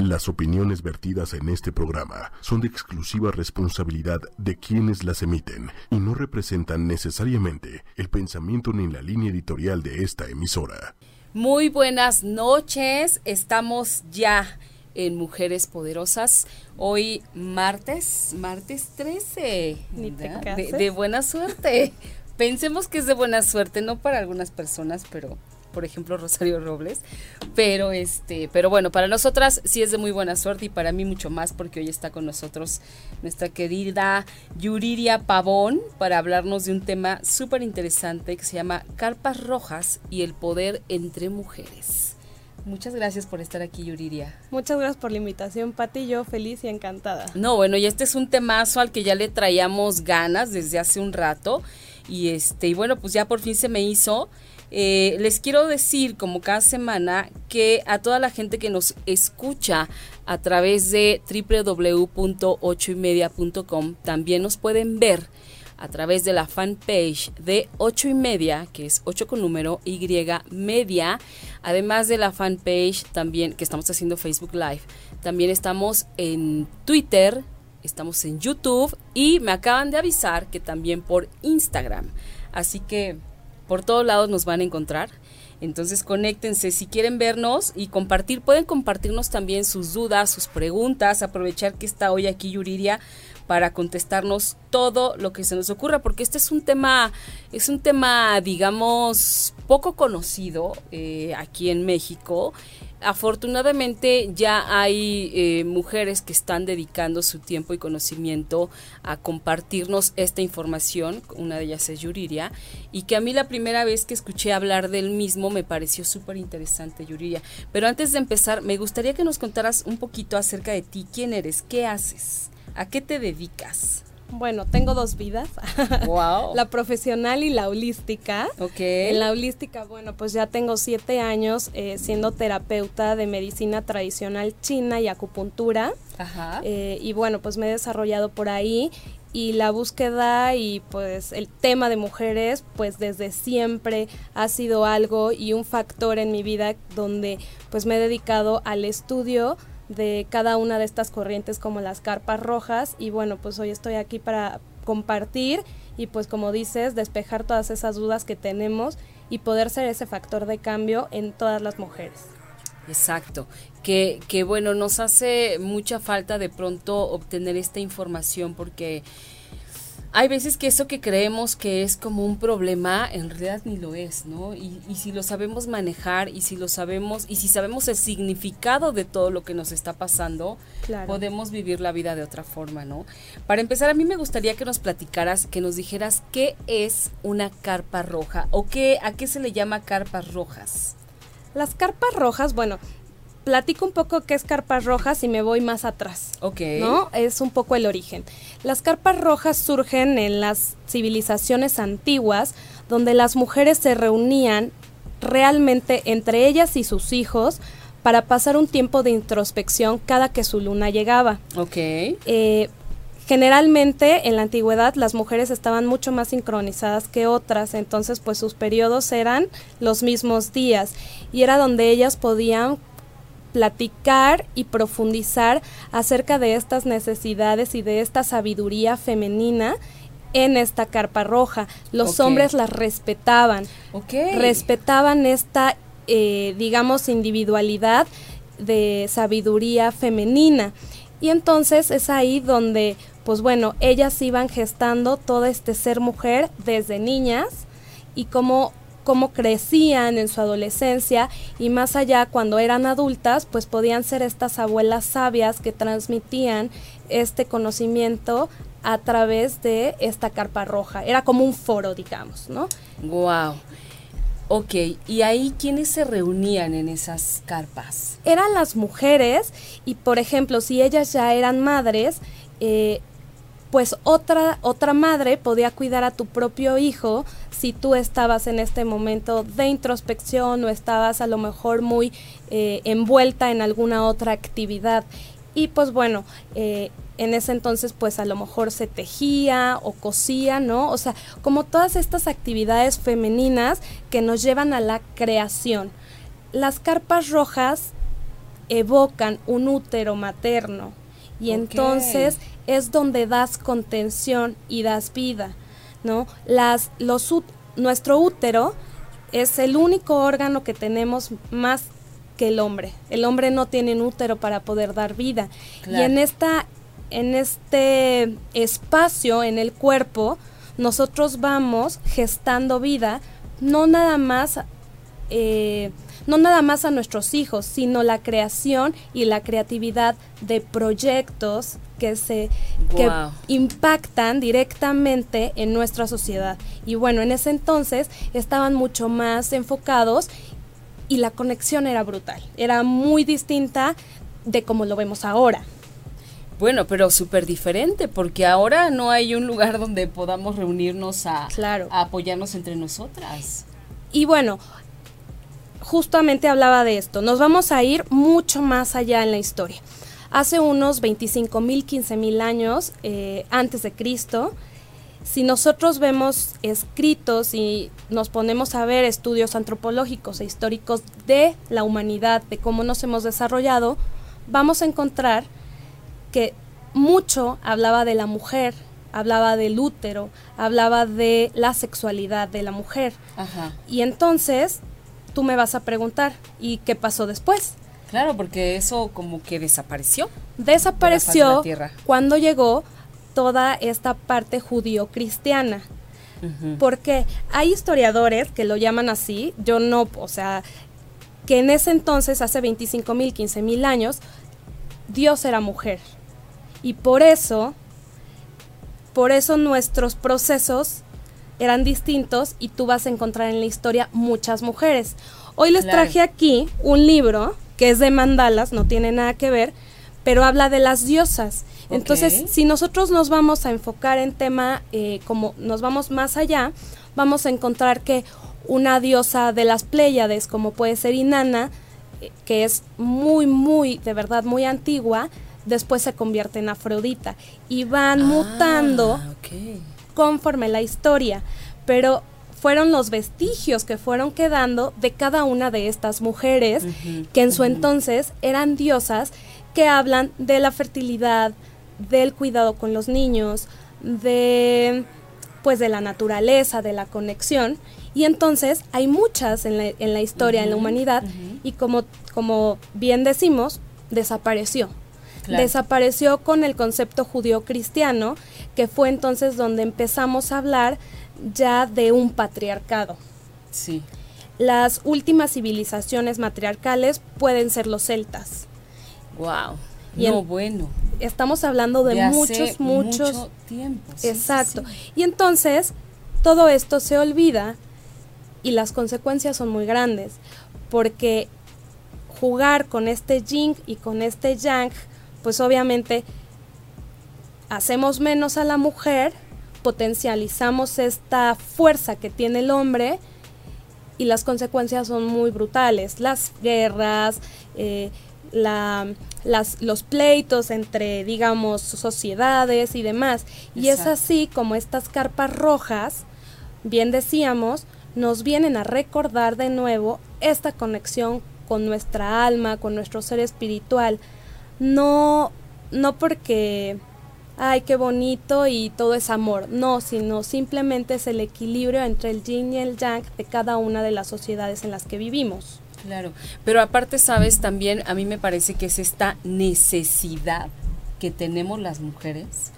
Las opiniones vertidas en este programa son de exclusiva responsabilidad de quienes las emiten y no representan necesariamente el pensamiento ni la línea editorial de esta emisora. Muy buenas noches, estamos ya en Mujeres Poderosas. Hoy martes, martes 13. de, de buena suerte. Pensemos que es de buena suerte, no para algunas personas, pero por ejemplo Rosario Robles, pero este, pero bueno, para nosotras sí es de muy buena suerte y para mí mucho más porque hoy está con nosotros nuestra querida Yuriria Pavón para hablarnos de un tema súper interesante que se llama Carpas Rojas y el poder entre mujeres. Muchas gracias por estar aquí, Yuriria. Muchas gracias por la invitación, Pati. Yo feliz y encantada. No, bueno, y este es un temazo al que ya le traíamos ganas desde hace un rato. Y este, y bueno, pues ya por fin se me hizo. Eh, les quiero decir, como cada semana, que a toda la gente que nos escucha a través de www.ochoymedia.com también nos pueden ver a través de la fanpage de 8 y media, que es 8 con número Y media, además de la fanpage también que estamos haciendo Facebook Live. También estamos en Twitter, estamos en YouTube y me acaban de avisar que también por Instagram. Así que por todos lados nos van a encontrar. Entonces conéctense, si quieren vernos y compartir, pueden compartirnos también sus dudas, sus preguntas, aprovechar que está hoy aquí Yuriria para contestarnos todo lo que se nos ocurra, porque este es un tema, es un tema, digamos, poco conocido eh, aquí en México afortunadamente ya hay eh, mujeres que están dedicando su tiempo y conocimiento a compartirnos esta información, una de ellas es Yuriria, y que a mí la primera vez que escuché hablar del mismo me pareció súper interesante, Yuriria. Pero antes de empezar, me gustaría que nos contaras un poquito acerca de ti, quién eres, qué haces, a qué te dedicas. Bueno, tengo dos vidas. Wow. la profesional y la holística. Ok. En la holística, bueno, pues ya tengo siete años eh, siendo terapeuta de medicina tradicional china y acupuntura. Ajá. Eh, y bueno, pues me he desarrollado por ahí y la búsqueda y pues el tema de mujeres pues desde siempre ha sido algo y un factor en mi vida donde pues me he dedicado al estudio de cada una de estas corrientes como las carpas rojas y bueno, pues hoy estoy aquí para compartir y pues como dices, despejar todas esas dudas que tenemos y poder ser ese factor de cambio en todas las mujeres. Exacto, que, que bueno, nos hace mucha falta de pronto obtener esta información porque hay veces que eso que creemos que es como un problema, en realidad ni lo es, ¿no? Y, si lo sabemos manejar y si lo sabemos, y si sabemos el significado de todo lo que nos está pasando, podemos vivir la vida de otra forma, ¿no? Para empezar, a mí me gustaría que nos platicaras, que nos dijeras qué es una carpa roja o qué, a qué se le llama carpas rojas. Las carpas rojas, bueno, platico un poco qué es carpas rojas y me voy más atrás. Ok. ¿No? Es un poco el origen. Las carpas rojas surgen en las civilizaciones antiguas, donde las mujeres se reunían realmente entre ellas y sus hijos para pasar un tiempo de introspección cada que su luna llegaba. Ok. Eh, generalmente en la antigüedad las mujeres estaban mucho más sincronizadas que otras, entonces pues sus periodos eran los mismos días y era donde ellas podían platicar y profundizar acerca de estas necesidades y de esta sabiduría femenina en esta carpa roja. Los hombres las respetaban, respetaban esta, eh, digamos, individualidad de sabiduría femenina. Y entonces es ahí donde, pues bueno, ellas iban gestando todo este ser mujer desde niñas y como cómo crecían en su adolescencia y más allá cuando eran adultas, pues podían ser estas abuelas sabias que transmitían este conocimiento a través de esta carpa roja. Era como un foro, digamos, ¿no? Wow. Ok, ¿y ahí quiénes se reunían en esas carpas? Eran las mujeres y, por ejemplo, si ellas ya eran madres, eh, pues otra, otra madre podía cuidar a tu propio hijo si tú estabas en este momento de introspección o estabas a lo mejor muy eh, envuelta en alguna otra actividad. Y pues bueno, eh, en ese entonces pues a lo mejor se tejía o cosía, ¿no? O sea, como todas estas actividades femeninas que nos llevan a la creación. Las carpas rojas evocan un útero materno. Y entonces es donde das contención y das vida, ¿no? Las, los, nuestro útero es el único órgano que tenemos más que el hombre. El hombre no tiene un útero para poder dar vida. Y en esta en este espacio en el cuerpo nosotros vamos gestando vida no nada más eh, no nada más a nuestros hijos, sino la creación y la creatividad de proyectos que se que impactan directamente en nuestra sociedad. Y bueno, en ese entonces estaban mucho más enfocados y la conexión era brutal. Era muy distinta de como lo vemos ahora. Bueno, pero súper diferente, porque ahora no hay un lugar donde podamos reunirnos a, a apoyarnos entre nosotras. Y bueno, justamente hablaba de esto. Nos vamos a ir mucho más allá en la historia. Hace unos 25 mil, 15 mil años eh, antes de Cristo, si nosotros vemos escritos y nos ponemos a ver estudios antropológicos e históricos de la humanidad, de cómo nos hemos desarrollado, vamos a encontrar que mucho hablaba de la mujer, hablaba del útero, hablaba de la sexualidad de la mujer. Y entonces tú me vas a preguntar, ¿y qué pasó después? Claro, porque eso como que desapareció. Desapareció cuando llegó toda esta parte judío-cristiana. Porque hay historiadores que lo llaman así, yo no, o sea, que en ese entonces, hace 25 mil, 15 mil años, Dios era mujer. Y por eso, por eso nuestros procesos eran distintos y tú vas a encontrar en la historia muchas mujeres. Hoy les traje aquí un libro que es de mandalas, no tiene nada que ver, pero habla de las diosas. Entonces, si nosotros nos vamos a enfocar en tema, eh, como nos vamos más allá, vamos a encontrar que una diosa de las Pléyades, como puede ser Inanna, eh, que es muy, muy, de verdad, muy antigua, después se convierte en Afrodita y van ah, mutando conforme la historia, pero fueron los vestigios que fueron quedando de cada una de estas mujeres que en su entonces eran diosas que hablan de la fertilidad, del cuidado con los niños, de pues de la naturaleza, de la conexión. Y entonces hay muchas en la, en la historia, en la humanidad, y como, como bien decimos, desapareció. Desapareció con el concepto judío-cristiano, que fue entonces donde empezamos a hablar ya de un patriarcado. Sí. Las últimas civilizaciones matriarcales pueden ser los celtas. Wow. no, bueno. Estamos hablando de, muchos, muchos mucho tiempo. exacto. Y entonces todo esto se olvida y las consecuencias son muy grandes, porque jugar con este yin y con este yang pues obviamente hacemos menos a la mujer, potencializamos esta fuerza que tiene el hombre y las consecuencias son muy brutales. Las guerras, eh, las, los pleitos entre, digamos, sociedades y demás. Y es así como estas carpas rojas, bien decíamos, nos vienen a recordar de nuevo esta conexión con nuestra alma, con nuestro ser espiritual no, no porque, ay, qué bonito y todo es amor, no, sino simplemente es el equilibrio entre el yin y el yang de cada una de las sociedades en las que vivimos. Claro, pero aparte, sabes, también a mí me parece que es esta necesidad que tenemos las mujeres,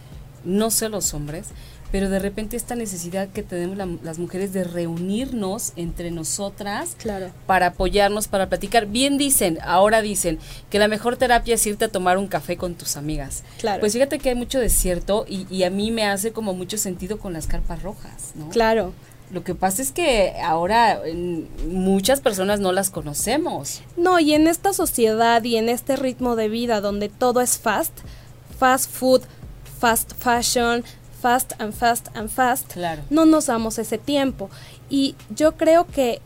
no sé los hombres, pero de repente esta necesidad que tenemos las mujeres de reunirnos entre nosotras claro. para apoyarnos, para platicar. Bien dicen, ahora dicen que la mejor terapia es irte a tomar un café con tus amigas. Claro. Pues fíjate que hay mucho desierto y, y a mí me hace como mucho sentido con las carpas rojas, ¿no? Claro. Lo que pasa es que ahora muchas personas no las conocemos. No, y en esta sociedad y en este ritmo de vida donde todo es fast, fast food, fast fashion, fast and fast and fast, no nos damos ese tiempo. Y yo creo que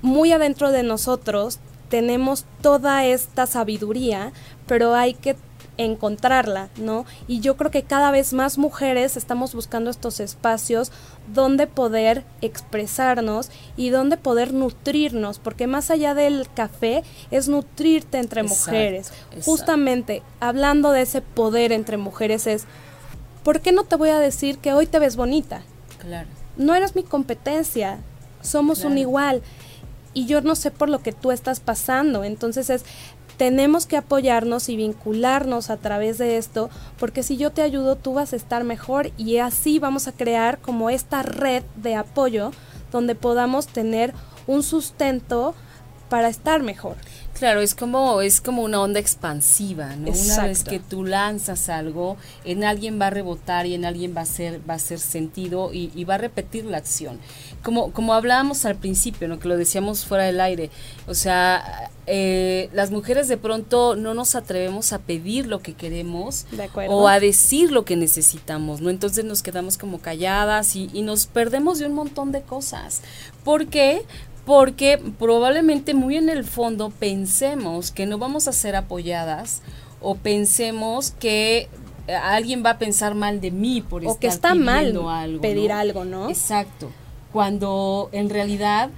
muy adentro de nosotros tenemos toda esta sabiduría, pero hay que encontrarla, ¿no? Y yo creo que cada vez más mujeres estamos buscando estos espacios donde poder expresarnos y donde poder nutrirnos, porque más allá del café es nutrirte entre mujeres. Justamente hablando de ese poder entre mujeres es, ¿por qué no te voy a decir que hoy te ves bonita? Claro. No eres mi competencia, somos un igual y yo no sé por lo que tú estás pasando. Entonces es tenemos que apoyarnos y vincularnos a través de esto, porque si yo te ayudo, tú vas a estar mejor y así vamos a crear como esta red de apoyo donde podamos tener un sustento para estar mejor. Claro, es como es como una onda expansiva, ¿no? Una vez que tú lanzas algo, en alguien va a rebotar y en alguien va a ser va a ser sentido y, y va a repetir la acción como, como hablábamos al principio, ¿no? que lo decíamos fuera del aire, o sea, eh, las mujeres de pronto no nos atrevemos a pedir lo que queremos o a decir lo que necesitamos, ¿no? Entonces nos quedamos como calladas y, y nos perdemos de un montón de cosas. ¿Por qué? Porque probablemente muy en el fondo pensemos que no vamos a ser apoyadas o pensemos que alguien va a pensar mal de mí por o que está mal algo, pedir algo, ¿no? Exacto cuando en realidad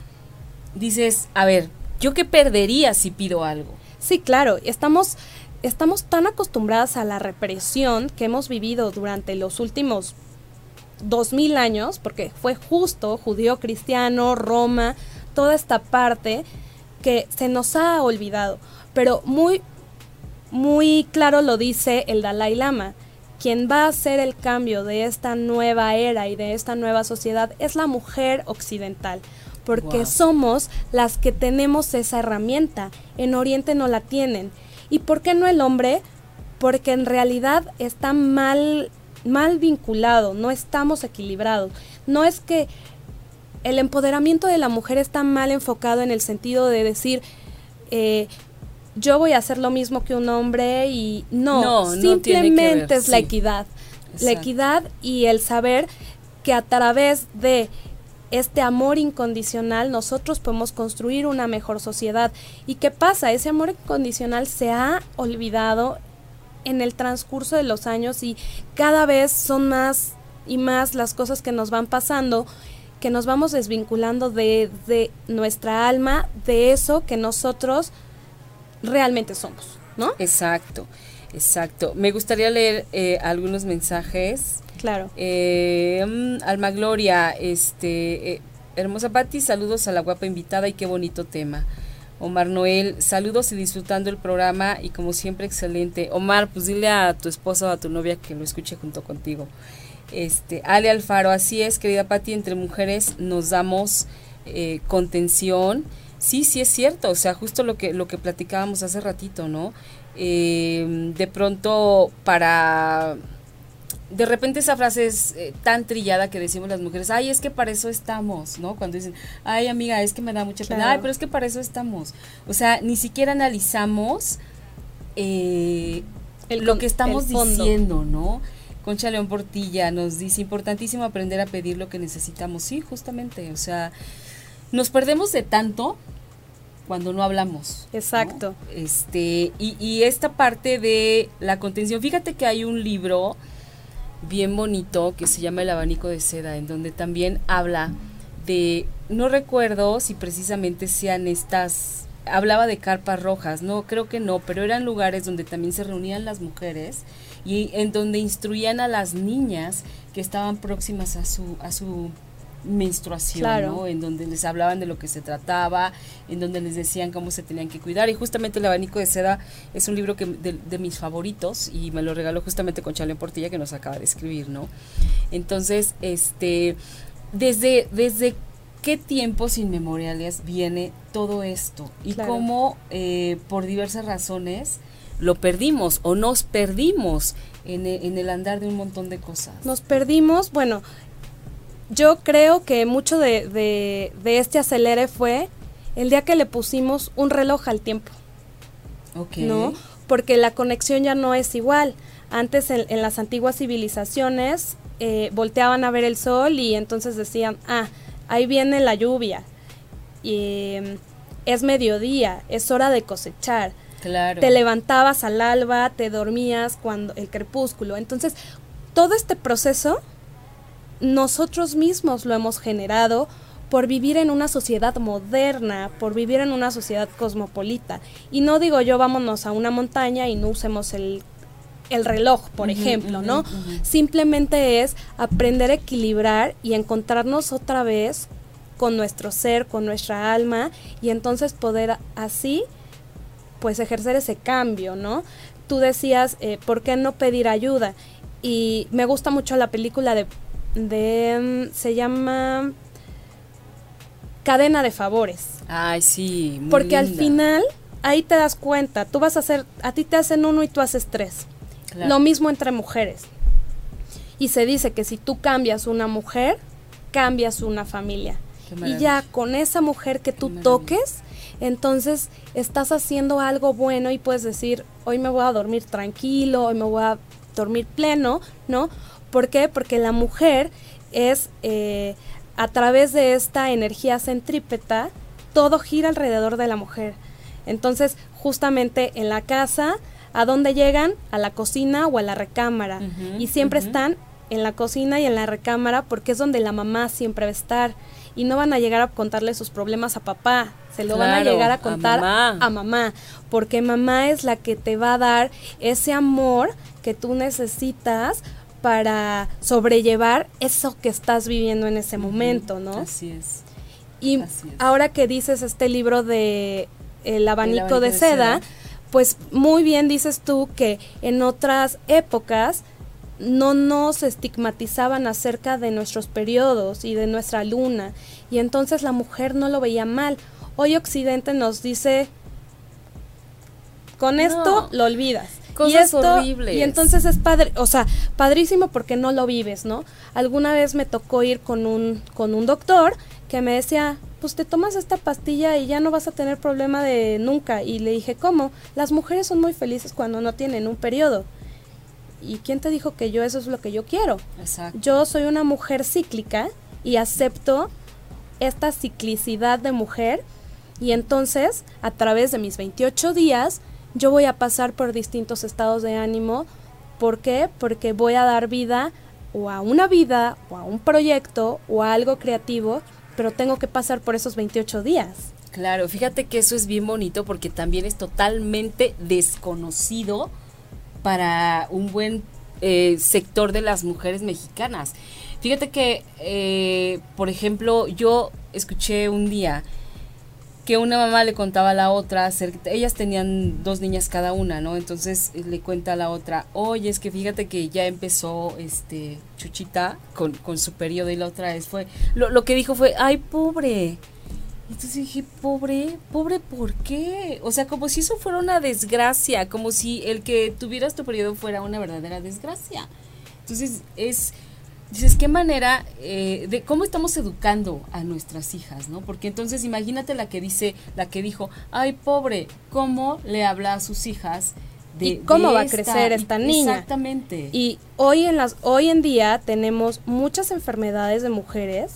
dices, a ver, ¿yo qué perdería si pido algo? Sí, claro, estamos, estamos tan acostumbradas a la represión que hemos vivido durante los últimos dos mil años, porque fue justo judío, cristiano, Roma, toda esta parte que se nos ha olvidado. Pero muy, muy claro lo dice el Dalai Lama quien va a hacer el cambio de esta nueva era y de esta nueva sociedad es la mujer occidental, porque somos las que tenemos esa herramienta. En Oriente no la tienen. ¿Y por qué no el hombre? Porque en realidad está mal, mal vinculado, no estamos equilibrados. No es que el empoderamiento de la mujer está mal enfocado en el sentido de decir, eh, yo voy a hacer lo mismo que un hombre y no, simplemente es la equidad. La equidad y el saber que a través de este amor incondicional nosotros podemos construir una mejor sociedad. ¿Y qué pasa? Ese amor incondicional se ha olvidado en el transcurso de los años y cada vez son más y más las cosas que nos van pasando que nos vamos desvinculando de, de nuestra alma, de eso que nosotros realmente somos, ¿no? Exacto, exacto. Me gustaría leer eh, algunos mensajes. Claro. Eh, mm, Alma Gloria, este, eh, hermosa Patti, saludos a la guapa invitada y qué bonito tema. Omar Noel, saludos y disfrutando el programa y como siempre excelente. Omar, pues dile a tu esposa o a tu novia que lo escuche junto contigo. Este, Ale Alfaro, así es, querida Patti, entre mujeres nos damos contención Sí, sí es cierto, o sea, justo lo que, lo que platicábamos hace ratito, ¿no? Eh, de pronto para... De repente esa frase es eh, tan trillada que decimos las mujeres, ay, es que para eso estamos, ¿no? Cuando dicen, ay, amiga, es que me da mucha pena, ay, pero es que para eso estamos. O sea, ni siquiera analizamos eh, lo que estamos diciendo, ¿no? Concha León Portilla nos dice, importantísimo aprender a pedir lo que necesitamos. Sí, justamente, o sea, nos perdemos de tanto cuando no hablamos. Exacto. Este, y, y, esta parte de la contención, fíjate que hay un libro bien bonito que se llama El abanico de seda, en donde también habla de, no recuerdo si precisamente sean estas, hablaba de carpas rojas, no, creo que no, pero eran lugares donde también se reunían las mujeres y en donde instruían a las niñas que estaban próximas a su, a su menstruación, ¿no? En donde les hablaban de lo que se trataba, en donde les decían cómo se tenían que cuidar. Y justamente El abanico de seda es un libro que de, mis favoritos y me lo regaló justamente con Chale Portilla que nos acaba de escribir, ¿no? Entonces, este, desde, desde qué tiempos inmemoriales viene todo esto y cómo eh, por diversas razones lo perdimos o nos perdimos en, en, el andar de un montón de cosas. Nos perdimos, bueno, yo creo que mucho de, de, este acelere fue el día que le pusimos un reloj al tiempo. ¿No? Porque la conexión ya no es igual. Antes en, las antiguas civilizaciones eh, volteaban a ver el sol y entonces decían, ah, ahí viene la lluvia. Y, em, es mediodía, es hora de cosechar. Te levantabas al alba, te dormías cuando el crepúsculo. Entonces, todo este proceso nosotros mismos lo hemos generado por vivir en una sociedad moderna, por vivir en una sociedad cosmopolita. Y no digo yo vámonos a una montaña y no usemos el, reloj, por ejemplo, ¿no? Simplemente es aprender a equilibrar y encontrarnos otra vez con nuestro ser, con nuestra alma, y entonces poder así, pues ejercer ese cambio, ¿no? Tú decías, eh, ¿por qué no pedir ayuda? Y me gusta mucho la película de, de mm, se llama Cadena de Favores. Ay, sí. Porque al final, ahí te das cuenta, tú vas a hacer, a ti te hacen uno y tú haces tres. Lo mismo entre mujeres. Y se dice que si tú cambias una mujer, cambias una familia y ya con esa mujer que tú toques, entonces estás haciendo algo bueno y puedes decir, hoy me voy a dormir tranquilo, hoy me voy a dormir pleno, ¿no? ¿Por qué? Porque la mujer es, eh, a través de esta energía centrípeta, todo gira alrededor de la mujer. Entonces, justamente en la casa, ¿a dónde llegan? A la cocina o a la recámara. y siempre están en la cocina y en la recámara porque es donde la mamá siempre va a estar y no van a llegar a contarle sus problemas a papá, se lo van a llegar a contar a mamá. porque mamá es la que te va a dar ese amor que tú necesitas para sobrellevar eso que estás viviendo en ese momento, ¿no? Así es. Y ahora que dices este libro de El abanico, de, seda, pues muy bien dices tú que en otras épocas no nos estigmatizaban acerca de nuestros periodos y de nuestra luna, y entonces la mujer no lo veía mal. Hoy Occidente nos dice, con esto lo olvidas. Cosas y esto, horribles. Y entonces es padre, o sea, padrísimo porque no lo vives, ¿no? Alguna vez me tocó ir con un, con un doctor que me decía, pues te tomas esta pastilla y ya no vas a tener problema de nunca. Y le dije, ¿cómo? Las mujeres son muy felices cuando no tienen un periodo. ¿Y quién te dijo que yo eso es lo que yo quiero? Exacto. Yo soy una mujer cíclica y acepto esta ciclicidad de mujer y entonces a través de mis 28 días yo voy a pasar por distintos estados de ánimo. ¿Por qué? Porque voy a dar vida o a una vida o a un proyecto o a algo creativo, pero tengo que pasar por esos 28 días. Claro, fíjate que eso es bien bonito porque también es totalmente desconocido para un buen eh, sector de las mujeres mexicanas. Fíjate que, eh, por ejemplo, yo escuché un día que una mamá le contaba a la otra, ellas tenían dos niñas cada una, ¿no? Entonces eh, le cuenta a la otra, oye, es que fíjate que ya empezó este Chuchita con, con su periodo y la otra vez fue, lo, lo que dijo fue, ay, pobre, entonces dije, pobre, pobre, ¿por qué? O sea, como si eso fuera una desgracia, como si el que tuvieras tu periodo fuera una verdadera desgracia. Entonces es, dices, ¿qué manera eh, de cómo estamos educando a nuestras hijas, no? Porque entonces imagínate la que dice, la que dijo, ay, pobre, ¿cómo le habla a sus hijas? De, ¿Y cómo va a crecer esta niña? Exactamente. Y hoy en las, hoy en día tenemos muchas enfermedades de mujeres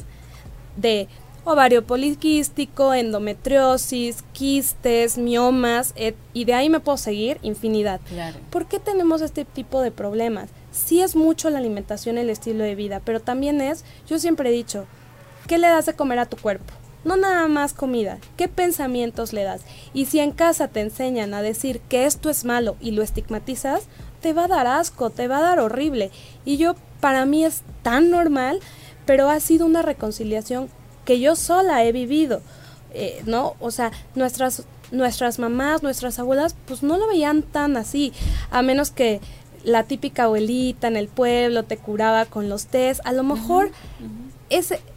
de ovario poliquístico, endometriosis, quistes, miomas, y de ahí me puedo seguir infinidad. ¿Por qué tenemos este tipo de problemas? Sí es mucho la alimentación, el estilo de vida, pero también es, yo siempre he dicho, ¿qué le das de comer a tu cuerpo? No nada más comida, ¿qué pensamientos le das? Y si en casa te enseñan a decir que esto es malo y lo estigmatizas, te va a dar asco, te va a dar horrible. Y yo, para mí es tan normal, pero ha sido una reconciliación que yo sola he vivido, eh, ¿no? O sea, nuestras, nuestras mamás, nuestras abuelas, pues no lo veían tan así, a menos que la típica abuelita en el pueblo te curaba con los tés, a lo mejor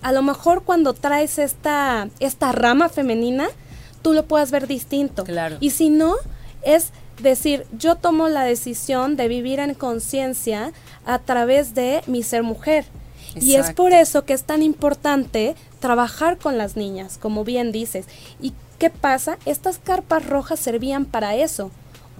a lo mejor cuando traes esta esta rama femenina tú lo puedas ver distinto. Claro. Y si no es decir, yo tomo la decisión de vivir en conciencia a través de mi ser mujer. Y es por eso que es tan importante trabajar con las niñas, como bien dices. ¿Y qué pasa? Estas carpas rojas servían para eso.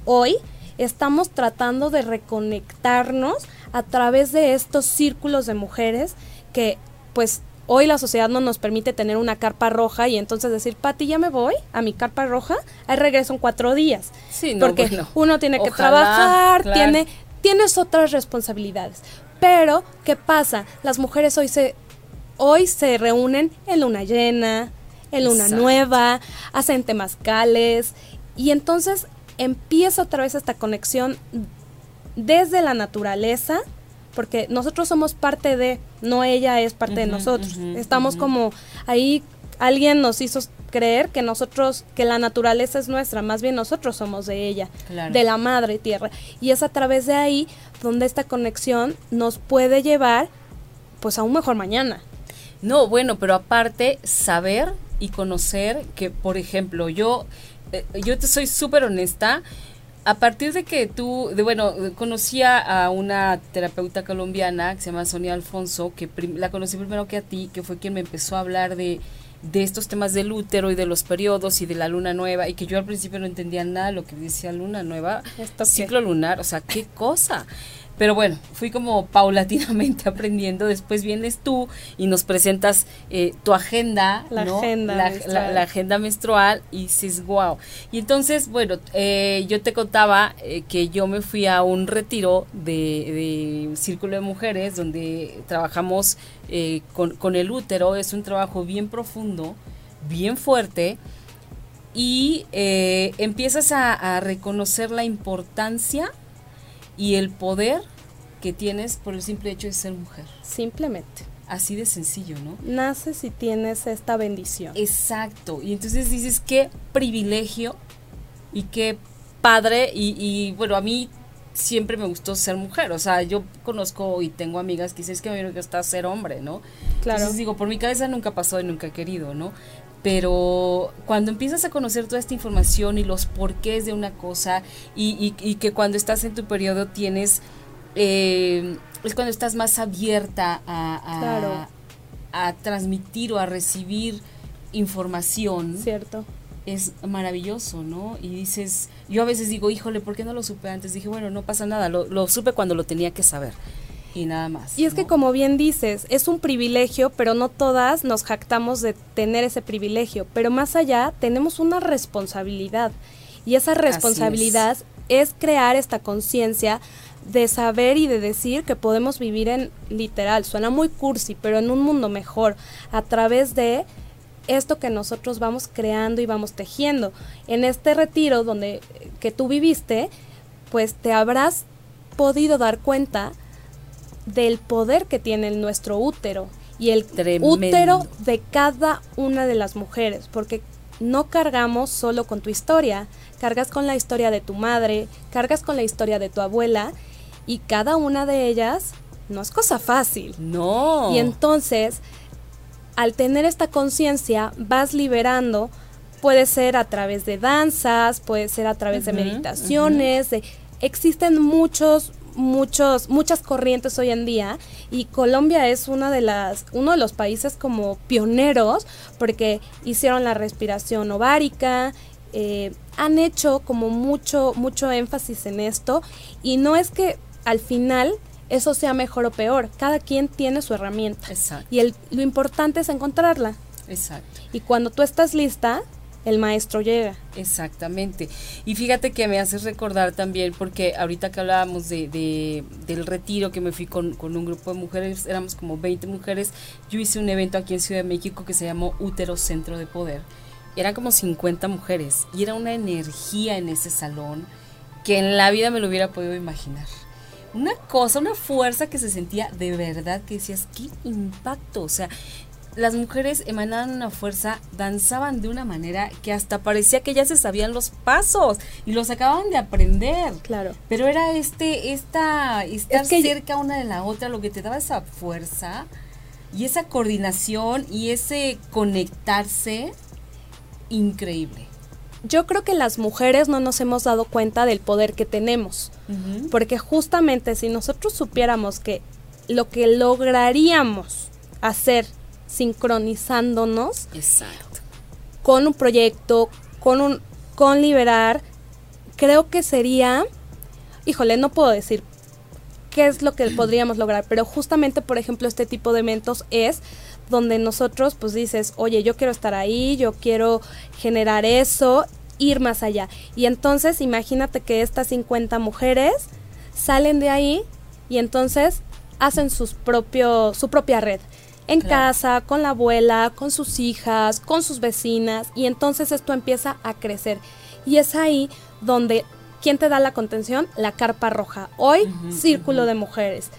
Hoy estamos tratando de reconectarnos a través de estos círculos de mujeres que pues hoy la sociedad no nos permite tener una carpa roja y entonces decir, Pati, ya me voy a mi carpa roja, ahí regreso en cuatro días. Sí, no, porque bueno, uno tiene que ojalá, trabajar, claro. tiene, tienes otras responsabilidades. Pero, ¿qué pasa? Las mujeres hoy se, hoy se reúnen en luna llena, en luna Exacto. nueva, hacen temazcales y entonces empieza otra vez esta conexión desde la naturaleza, porque nosotros somos parte de, no ella es parte de nosotros. Estamos como ahí alguien nos hizo creer que nosotros, que la naturaleza es nuestra, más bien nosotros somos de ella, Claro. de la madre tierra. Y es a través de ahí donde esta conexión nos puede llevar pues a un mejor mañana. No, bueno, pero aparte, saber y conocer que, por ejemplo, yo, eh, yo te soy súper honesta. A partir de que tú, de, bueno, conocía a una terapeuta colombiana que se llama Sonia Alfonso, que la conocí primero que a ti, que fue quien me empezó a hablar de, de estos temas del útero y de los periodos y de la luna nueva, y que yo al principio no entendía nada de lo que decía luna nueva, ¿Esto qué? ciclo lunar, o sea, qué cosa. Pero bueno, fui como paulatinamente aprendiendo. Después vienes tú y nos presentas eh, tu agenda, La ¿no? agenda la, menstrual. la- la agenda menstrual y dices, wow. Y entonces, bueno, eh, yo te contaba eh, que yo me fui a un retiro de, de Círculo de Mujeres donde trabajamos eh, con, con el útero. Es un trabajo bien profundo, bien fuerte y eh, empiezas a, a reconocer la importancia y el poder que tienes por el simple hecho de ser mujer. Simplemente. Así de sencillo, ¿no? Naces y tienes esta bendición. Exacto. Y entonces dices, qué privilegio y qué padre. Y, y, bueno, a mí siempre me gustó ser mujer. O sea, yo conozco y tengo amigas que dicen, es que a mí me gusta ser hombre, ¿no? Claro. Entonces digo, por mi cabeza nunca pasó y nunca he querido, ¿no? Pero cuando empiezas a conocer toda esta información y los porqués de una cosa y, y- y que cuando estás en tu periodo tienes, eh, es cuando estás más abierta a, a- Claro. a transmitir o a recibir información, ¿Cierto? es maravilloso, ¿no? Y dices, yo a veces digo, híjole, ¿por qué no lo supe antes? Dije, bueno, no pasa nada, lo, lo supe cuando lo tenía que saber. Y nada más. Y es que como bien dices, es un privilegio, pero no todas nos jactamos de tener ese privilegio. Pero más allá, tenemos una responsabilidad. Y esa responsabilidad es. crear esta conciencia de saber y de decir que podemos vivir en literal, suena muy cursi, pero en un mundo mejor, a través de esto que nosotros vamos creando y vamos tejiendo. En este retiro donde que tú viviste, pues te habrás podido dar cuenta del poder que tiene nuestro útero y el Tremendo. útero de cada una de las mujeres, porque no cargamos solo con tu historia, cargas con la historia de tu madre, cargas con la historia de tu abuela y cada una de ellas no es cosa fácil. No. Y entonces, al tener esta conciencia, vas liberando, puede ser a través de danzas, puede ser a través de meditaciones, de- existen muchos muchos muchas corrientes hoy en día y Colombia es una de las uno de los países como pioneros porque hicieron la respiración ovárica eh, han hecho como mucho mucho énfasis en esto y no es que al final eso sea mejor o peor cada quien tiene su herramienta Exacto. y el, lo importante es encontrarla Exacto. y cuando tú estás lista el maestro llega Exactamente. Y fíjate que me haces recordar también, porque ahorita que hablábamos de, de- del retiro que me fui con, con un grupo de mujeres, éramos como 20 mujeres, yo hice un evento aquí en Ciudad de México que se llamó Útero Centro de Poder. Eran como 50 mujeres y era una energía en ese salón que en la vida me lo hubiera podido imaginar. Una cosa, una fuerza que se sentía de verdad, que decías, qué impacto. O sea, las mujeres emanaban una fuerza, danzaban de una manera que hasta parecía que ya se sabían los pasos y los acababan de aprender. claro Pero era este, esta, estar Es que- cerca una de la otra lo que te daba esa fuerza y esa coordinación y ese conectarse increíble. yo creo que las mujeres no nos hemos dado cuenta del poder que tenemos Porque justamente si nosotros supiéramos que lo que lograríamos hacer sincronizándonos Exacto. con un proyecto, con un con liberar, creo que sería, híjole, no puedo decir qué es lo que podríamos lograr. Pero justamente, por ejemplo, este tipo de eventos es donde nosotros pues dices, oye, yo quiero estar ahí, yo quiero generar eso, ir más allá. Y entonces imagínate que estas 50 mujeres salen de ahí y entonces hacen sus propio, su propia red. En casa, con la abuela, con sus hijas, con sus vecinas, y entonces esto empieza a crecer. Y es ahí donde, ¿quién te da la contención? La carpa roja. Hoy, círculo de mujeres,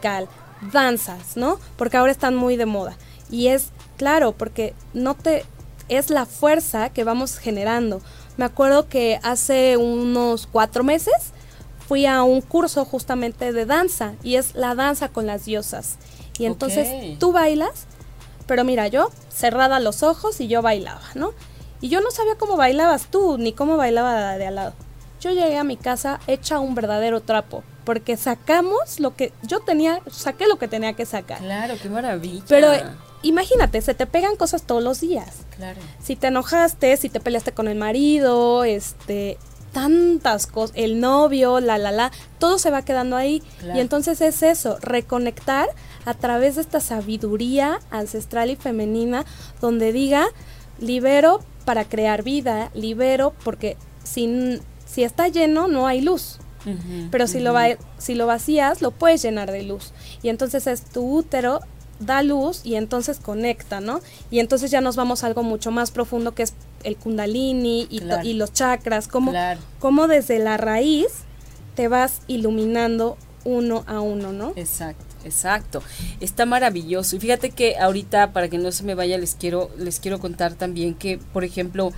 cal danzas, ¿no? Porque ahora están muy de moda. Y es claro, porque no te es la fuerza que vamos generando. Me acuerdo que hace unos cuatro meses fui a un curso justamente de danza y es la danza con las diosas. Y entonces tú bailas, pero mira, yo cerrada los ojos y yo bailaba, ¿no? Y yo no sabía cómo bailabas tú, ni cómo bailaba de al lado. Yo llegué a mi casa hecha un verdadero trapo porque sacamos lo que yo tenía, saqué lo que tenía que sacar. Claro, qué maravilla. Pero imagínate, se te pegan cosas todos los días. Claro. Si te enojaste, si te peleaste con el marido, este, tantas cosas, el novio, la, la, la, todo se va quedando ahí. Y entonces es eso, reconectar a través de esta sabiduría ancestral y femenina, donde diga, libero para crear vida, libero porque si, si está lleno no hay luz. Pero si, lo va, si lo vacías, lo puedes llenar de luz. Y entonces es tu útero da luz y entonces conecta, ¿no? Y entonces ya nos vamos a algo mucho más profundo que es el kundalini y, y los chakras, como, como desde la raíz te vas iluminando uno a uno, ¿no? Exacto. Exacto, está maravilloso. Y fíjate que ahorita, para que no se me vaya, les quiero, les quiero contar también que, por ejemplo,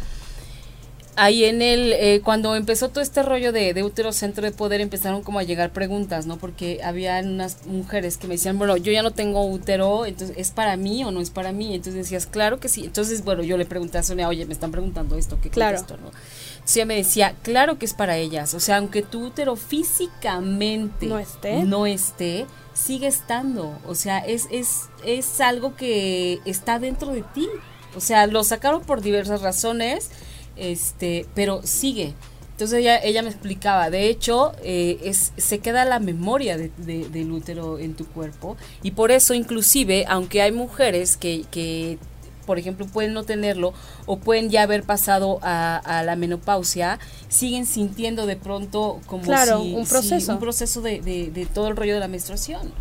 ahí en el, eh, cuando empezó todo este rollo de, de útero centro de poder, empezaron como a llegar preguntas, ¿no? Porque había unas mujeres que me decían, bueno, yo ya no tengo útero, entonces, ¿es para mí o no es para mí? Entonces decías, claro que sí. Entonces, bueno, yo le pregunté a Sonia, oye, me están preguntando esto, ¿qué claro. esto, no? Entonces ella me decía, claro que es para ellas. O sea, aunque tu útero físicamente no esté, no esté sigue estando. O sea, es, es, es algo que está dentro de ti. O sea, lo sacaron por diversas razones este, pero sigue. Entonces ella, ella me explicaba, de hecho, eh, es, se queda la memoria de, del útero en tu cuerpo y por eso inclusive, aunque hay mujeres que, que por ejemplo, pueden no tenerlo o pueden ya haber pasado a, la menopausia, siguen sintiendo de pronto como si, un proceso, un proceso de, de, todo el rollo de la menstruación.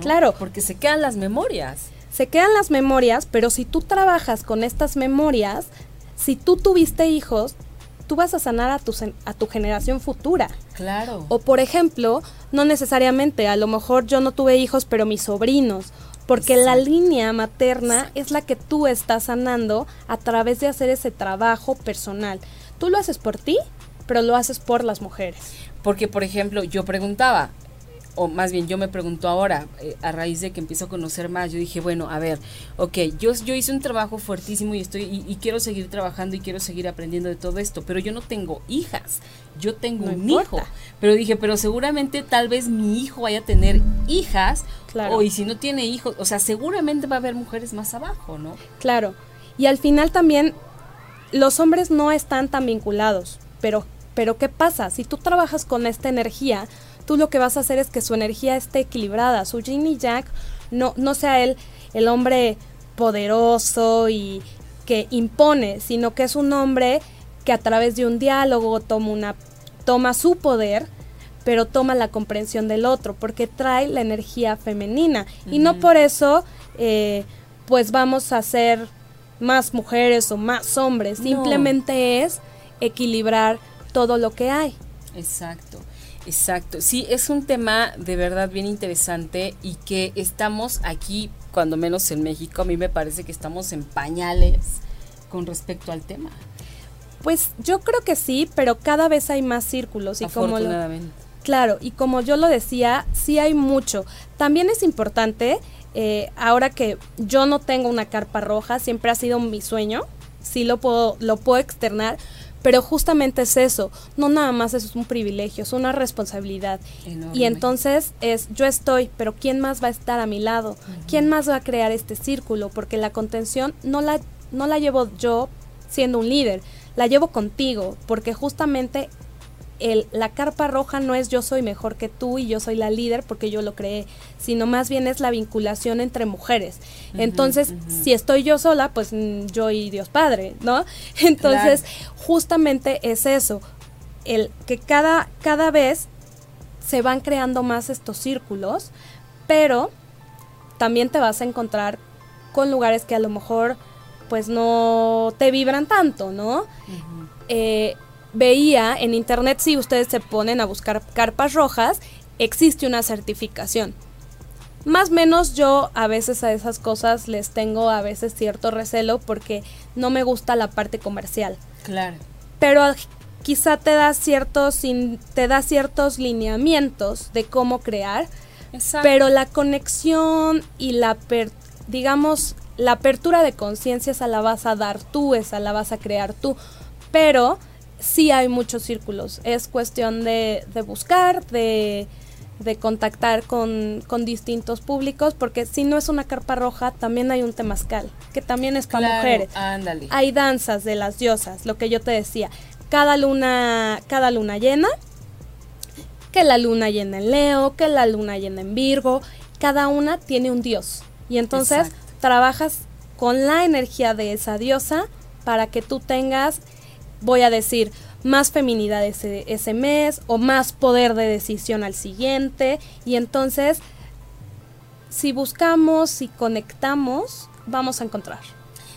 Claro. Porque se quedan las memorias. Se quedan las memorias, pero si tú trabajas con estas memorias, si tú tuviste hijos, tú vas a sanar a tu, a tu generación futura. Claro. O por ejemplo, no necesariamente, a lo mejor yo no tuve hijos, pero mis sobrinos, porque la línea materna es la que tú estás sanando a través de hacer ese trabajo personal. Tú lo haces por ti, pero lo haces por las mujeres. Porque, por ejemplo, yo preguntaba, o más bien yo me pregunto ahora, eh, a raíz de que empiezo a conocer más, yo dije, bueno, a ver, ok, yo, yo hice un trabajo fuertísimo y estoy y, quiero seguir trabajando y quiero seguir aprendiendo de todo esto, pero yo no tengo hijas, yo tengo un hijo. Pero dije, pero seguramente tal vez mi hijo vaya a tener hijas, o y si no tiene hijos, o sea, seguramente va a haber mujeres más abajo, ¿no? Claro. Y al final también los hombres no están tan vinculados, pero pero ¿qué pasa? Si tú trabajas con esta energía, tú lo que vas a hacer es que su energía esté equilibrada, su yin y yang no, no sea él el hombre poderoso y que impone, sino que es un hombre que a través de un diálogo toma, una, toma su poder, pero toma la comprensión del otro, porque trae la energía femenina. Y no por eso, eh, pues vamos a ser más mujeres o más hombres, simplemente es equilibrar todo lo que hay. Exacto. Exacto, sí, es un tema de verdad bien interesante y que estamos aquí, cuando menos en México, a mí me parece que estamos en pañales con respecto al tema. Pues yo creo que sí, pero cada vez hay más círculos y como claro, y como yo lo decía, sí hay mucho. También es importante, eh, ahora que yo no tengo una carpa roja, siempre ha sido mi sueño, sí lo puedo, lo puedo externar, pero justamente es eso, no nada más eso es un privilegio, es una responsabilidad. Y entonces es, yo estoy, pero ¿quién más va a estar a mi lado? ¿Quién más va a crear este círculo? Porque la contención no la, no la llevo yo siendo un líder, la llevo contigo, porque justamente el, la carpa roja no es yo soy mejor que tú y yo soy la líder porque yo lo creé, sino más bien es la vinculación entre mujeres. Entonces, si estoy yo sola, pues mm, yo y Dios Padre, ¿no? Entonces, justamente es eso, el que cada, cada vez se van creando más estos círculos, pero también te vas a encontrar con lugares que a lo mejor pues no te vibran tanto, ¿no? eh, veía en internet, si ustedes se ponen a buscar carpas rojas, existe una certificación. Más o menos yo a veces a esas cosas les tengo a veces cierto recelo porque no me gusta la parte comercial. Claro. Pero quizá te da ciertos te da ciertos lineamientos de cómo crear. Exacto. Pero la conexión y la digamos la apertura de conciencia esa la vas a dar tú, esa la vas a crear tú. Pero sí hay muchos círculos. Es cuestión de, buscar, de, contactar con, distintos públicos, porque si no es una carpa roja, también hay un temazcal, que también es para mujeres. Ándale. Hay danzas de las diosas, lo que yo te decía. Cada luna, cada luna llena, que la luna llena en Leo, que la luna llena en Virgo, cada una tiene un dios. Y entonces trabajas con la energía de esa diosa para que tú tengas voy a decir más feminidad ese, ese mes o más poder de decisión al siguiente. Y entonces, si buscamos, si conectamos, vamos a encontrar.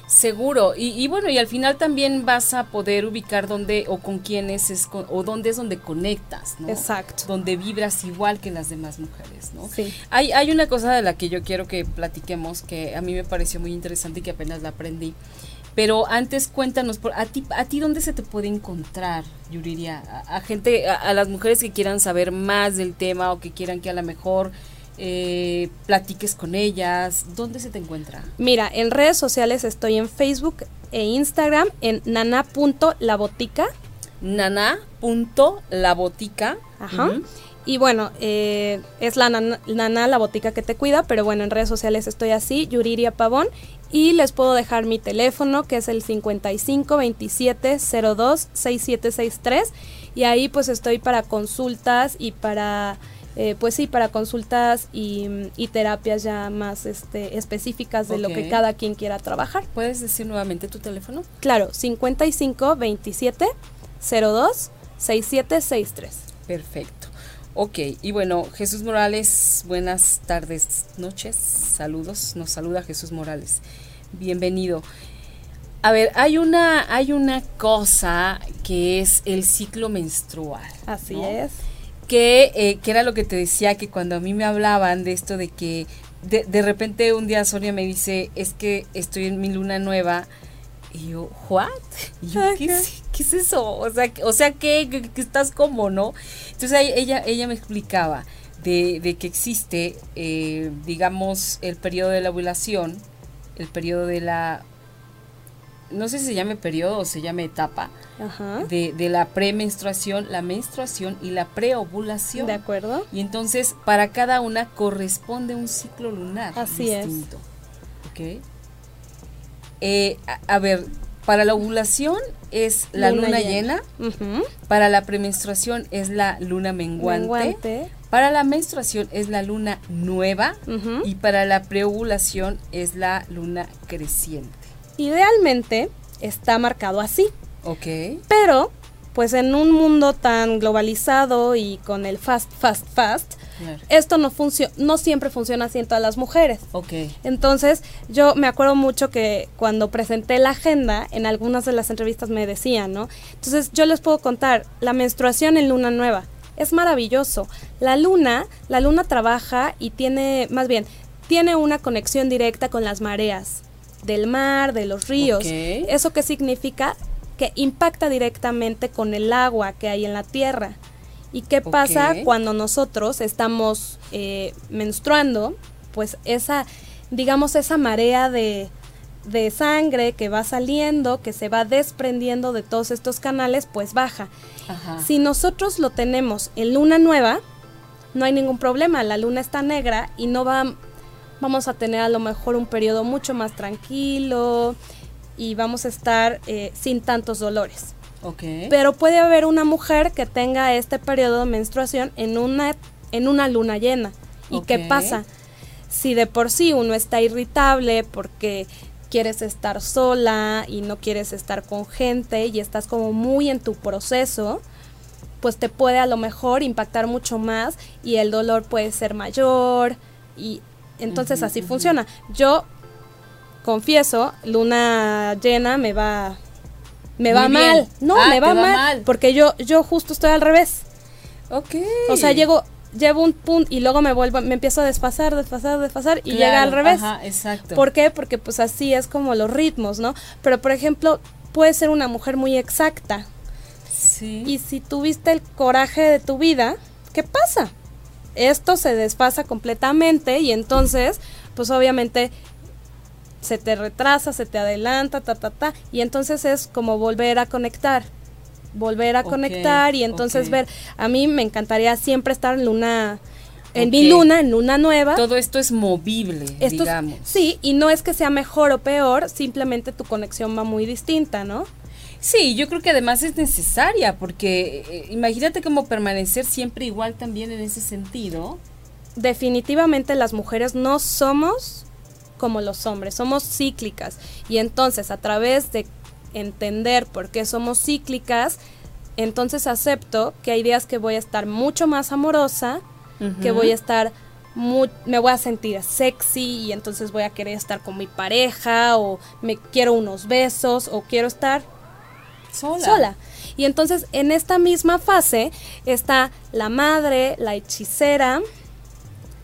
Seguro, y, bueno, y al final también vas a poder ubicar dónde o con quiénes es o dónde es donde conectas, ¿no? Exacto. Donde vibras igual que las demás mujeres, ¿no? Sí. Hay, hay una cosa de la que yo quiero que platiquemos que a mí me pareció muy interesante y que apenas la aprendí. Pero antes cuéntanos, a ti, a ti dónde se te puede encontrar, Yuriria, a, gente, a, las mujeres que quieran saber más del tema o que quieran que a lo mejor eh, platiques con ellas, ¿dónde se te encuentra? Mira, en redes sociales estoy en Facebook e Instagram en nana.labotica. Nana.labotica. Ajá. Y bueno, eh, es la nana, nana, la botica que te cuida, pero bueno, en redes sociales estoy así, Yuriria Pavón, y les puedo dejar mi teléfono que es el 55 27 02 6763 y ahí pues estoy para consultas y para eh, pues sí para consultas y, terapias ya más este específicas de lo que cada quien quiera trabajar. ¿Puedes decir nuevamente tu teléfono? Claro, 55 27 02 6763. Perfecto. Ok, y bueno, Jesús Morales, buenas tardes, noches, saludos, nos saluda Jesús Morales bienvenido. A ver, hay una, hay una cosa que es el ciclo menstrual. Así es. Que, eh, que era lo que te decía, que cuando a mí me hablaban de esto de que de, de repente un día Sonia me dice, es que estoy en mi luna nueva. Y yo, ¿what? Y yo, ¿qué, es, eso? O sea, o sea ¿qué, estás como, no? Entonces ella, ella me explicaba de, de que existe, eh, digamos, el periodo de la ovulación, el periodo de la no sé si se llame periodo o se llame etapa De, de, la premenstruación, la menstruación y la preovulación. De acuerdo. Y entonces para cada una corresponde un ciclo lunar Así distinto. Es. ¿Ok? Eh, a, ver, para la ovulación es la luna, llena, para la premenstruación es la luna menguante, para la menstruación es la luna nueva. Y para la preovulación es la luna creciente. Idealmente está marcado así. Ok. Pero, pues en un mundo tan globalizado y con el fast, fast, fast, esto no, no siempre funciona así en todas las mujeres. Entonces, yo me acuerdo mucho que cuando presenté la agenda, en algunas de las entrevistas me decían, ¿no? Entonces, yo les puedo contar, la menstruación en luna nueva es maravilloso. La luna, la luna trabaja y tiene, más bien, tiene una conexión directa con las mareas del mar, de los ríos. ¿Eso qué significa? Que impacta directamente con el agua que hay en la tierra. ¿Y qué pasa cuando nosotros estamos eh, menstruando? Pues esa, digamos, esa marea de, de sangre que va saliendo, que se va desprendiendo de todos estos canales, pues baja. Si nosotros lo tenemos en luna nueva, no hay ningún problema, la luna está negra y no va, vamos a tener a lo mejor un periodo mucho más tranquilo y vamos a estar eh, sin tantos dolores. Pero puede haber una mujer que tenga este periodo de menstruación en una, en una luna llena. ¿Y qué pasa? Si de por sí uno está irritable porque quieres estar sola y no quieres estar con gente y estás como muy en tu proceso, pues te puede a lo mejor impactar mucho más y el dolor puede ser mayor y entonces así funciona. Yo confieso, luna llena me va me va mal. No, Ah, me va, va mal, mal. porque yo yo justo estoy al revés. Ok. O sea, llego llevo un punto y luego me vuelvo me empiezo a desfasar, desfasar, desfasar y llega al revés. Ajá, exacto. ¿Por qué? Porque pues así es como los ritmos, ¿no? Pero por ejemplo, puede ser una mujer muy exacta. Sí. Y si tuviste el coraje de tu vida, ¿qué pasa? Esto se desfasa completamente y entonces, pues obviamente se te retrasa, se te adelanta, ta, ta, ta, y entonces es como volver a conectar, volver a conectar y entonces ver, a mí me encantaría siempre estar en luna, en mi luna, en luna nueva. Todo esto es movible, Esto es- digamos. sí, y no es que sea mejor o peor, simplemente tu conexión va muy distinta, ¿no? Sí, yo creo que además es necesaria porque eh, imagínate cómo permanecer siempre igual también en ese sentido. definitivamente las mujeres no somos como los hombres, somos cíclicas. Y entonces a través de entender por qué somos cíclicas, entonces acepto que hay días que voy a estar mucho más amorosa, que voy a estar me voy a sentir sexy y entonces voy a querer estar con mi pareja o me quiero unos besos o quiero estar sola. sola. Y entonces en esta misma fase está la madre, la hechicera,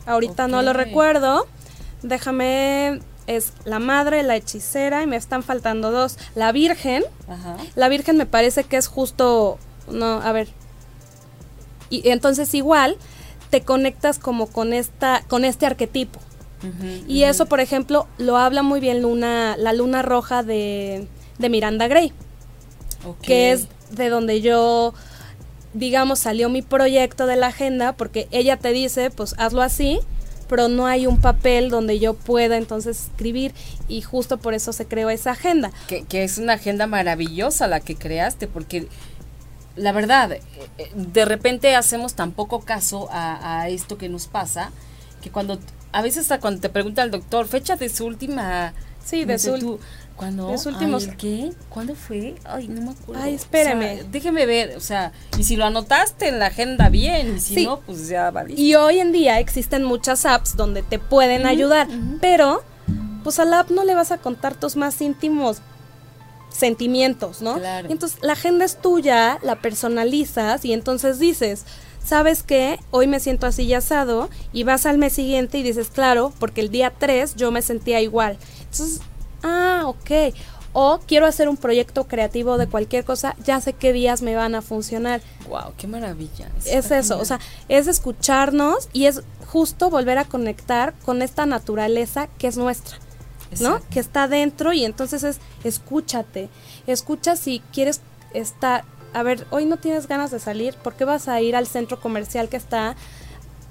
ahorita no lo recuerdo, déjame, es la madre, la hechicera y me están faltando dos, la virgen, Ajá. la virgen me parece que es justo, no, a ver, y, entonces igual te conectas como con esta, con este arquetipo. Y eso, por ejemplo, lo habla muy bien Luna, la luna roja de, de Miranda Gray Ok. que es de donde yo, digamos, salió mi proyecto de la agenda, porque ella te dice, pues hazlo así, pero no hay un papel donde yo pueda entonces escribir y justo por eso se creó esa agenda. que, que es una agenda maravillosa la que creaste, porque la verdad, eh, de repente hacemos tan poco caso a, a esto que nos pasa, que cuando, a veces hasta cuando te pregunta el doctor, fecha de su última... Sí, de no su- tú, ¿Cuándo? sus últimos- Ay, ¿el ¿Qué? ¿Cuándo fue? Ay, no me acuerdo. Ay, O sea, espérame. déjeme ver, o sea, y si lo anotaste en la agenda bien, y si Sí. no, pues ya valiste. Y hoy en día existen muchas apps donde te pueden ayudar, pero pues a la app no le vas a contar tus más íntimos sentimientos, ¿no? Claro. Y entonces la agenda es tuya, la personalizas y entonces dices, ¿sabes qué? Hoy me siento así y asado y vas al mes siguiente y dices, claro, porque el día 3 yo me sentía igual. Entonces, ah, ok. O quiero hacer un proyecto creativo de cualquier cosa, ya sé qué días me van a funcionar Wow, qué maravilla. es eso, o sea, es escucharnos y es justo volver a conectar con esta naturaleza que es nuestra, ¿no? Que está dentro y entonces es escúchate, escucha si quieres estar, a ver, hoy no tienes ganas de salir, ¿por qué vas a ir al centro comercial que está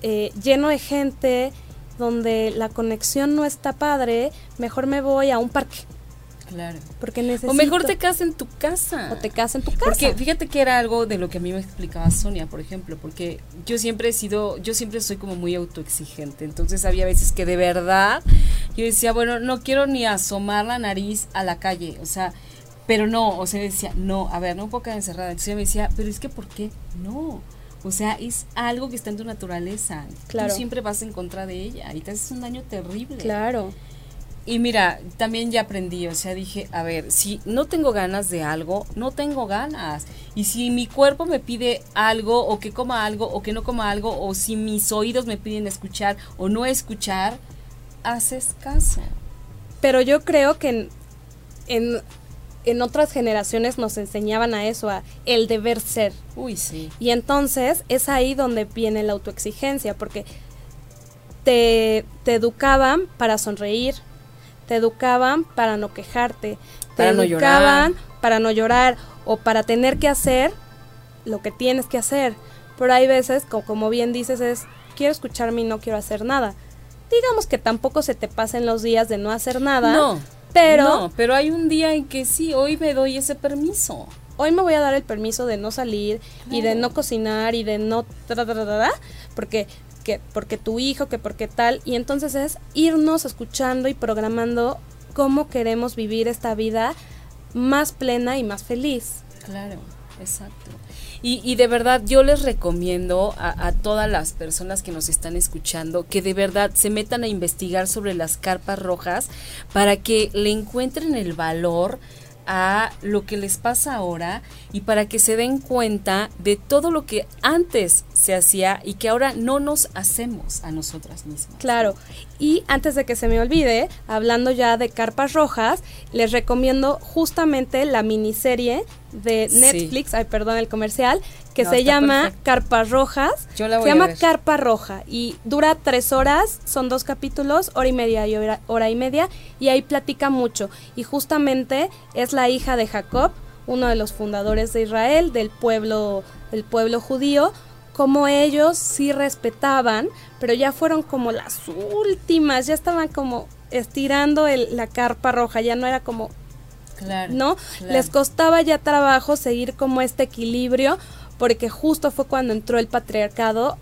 eh, lleno de gente, donde la conexión no está padre? Mejor me voy a un parque, Claro. porque necesito... O mejor te casas en tu casa. o te casas en tu casa. Porque fíjate que era algo de lo que a mí me explicaba Sonia, por ejemplo, porque yo siempre he sido, yo siempre soy como muy autoexigente, entonces había veces que de verdad yo decía, bueno, no quiero ni asomar la nariz a la calle, o sea, pero no, o sea, decía, no, a ver, no puedo quedar encerrada. Entonces yo me decía, pero es que ¿por qué? No. O sea, es algo que está en tu naturaleza. Claro. Tú siempre vas en contra de ella y te haces un daño terrible. Claro. Y mira, también ya aprendí, o sea, dije, a ver, si no tengo ganas de algo, no tengo ganas. Y si mi cuerpo me pide algo, o que coma algo, o que no coma algo, o si mis oídos me piden escuchar o no escuchar, haces caso. Pero yo creo que en, en, en otras generaciones nos enseñaban a eso, a el deber ser. Uy, sí. Y entonces es ahí donde viene la autoexigencia, porque te, te educaban para sonreír, te educaban para no quejarte, te Para no educaban llorar. para no llorar o para tener que hacer lo que tienes que hacer. Pero hay veces, co- como bien dices, es quiero escucharme y no quiero hacer nada. Digamos que tampoco se te pasen los días de no hacer nada. No. Pero No, pero hay un día en que sí, hoy me doy ese permiso. hoy me voy a dar el permiso de no salir y de no cocinar y de no porque que porque tu hijo, que porque tal y entonces es irnos escuchando y programando cómo queremos vivir esta vida más plena y más feliz. Claro, exacto. Y, de verdad yo les recomiendo a, a, todas las personas que nos están escuchando que de verdad se metan a investigar sobre las carpas rojas para que le encuentren el valor a lo que les pasa ahora y para que se den cuenta de todo lo que antes se hacía y que ahora no nos hacemos a nosotras mismas. Claro, y antes de que se me olvide, hablando ya de carpas rojas, les recomiendo justamente la miniserie de Netflix, ay perdón el comercial, que se llama Carpas Rojas. se llama Carpa Roja y dura tres horas, son dos capítulos, hora y media y hora, hora y media, y ahí platica mucho. Y justamente es la hija de Jacob, uno de los fundadores de Israel, del pueblo, del pueblo judío, como ellos sí respetaban, pero ya fueron como las últimas, ya estaban como estirando el, la carpa roja, ya no era como Claro, ¿no? Les costaba ya trabajo seguir como este equilibrio porque justo fue cuando entró el patriarcado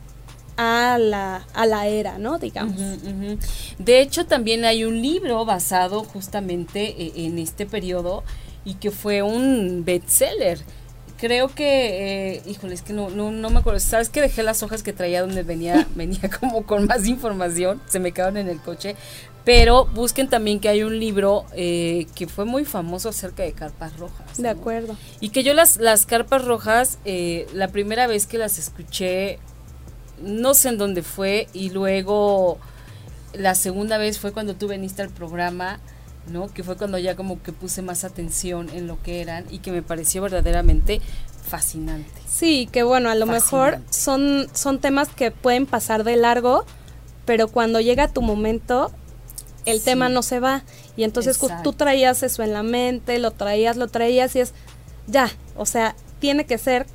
a la, a la era, ¿no? Digamos. De hecho, también hay un libro basado justamente e, en este periodo y que fue un bestseller. Creo que, eh, híjole, es que no, no, no me acuerdo. ¿Sabes que dejé las hojas que traía donde venía, venía como con más información? Se me quedaron en el coche. Pero busquen también que hay un libro eh, que fue muy famoso acerca de carpas rojas. De acuerdo. Y que yo las, las carpas rojas, eh, la primera vez que las escuché, no sé en dónde fue, y luego la segunda vez fue cuando tú veniste al programa, ¿no? Que fue cuando ya como que puse más atención en lo que eran y que me pareció verdaderamente fascinante. Sí, que bueno, a lo mejor son, son temas que pueden pasar de largo, pero cuando llega tu momento el tema no se va. Y entonces tú traías eso en la mente, lo traías, lo traías y es, ya, o sea, tiene que ser,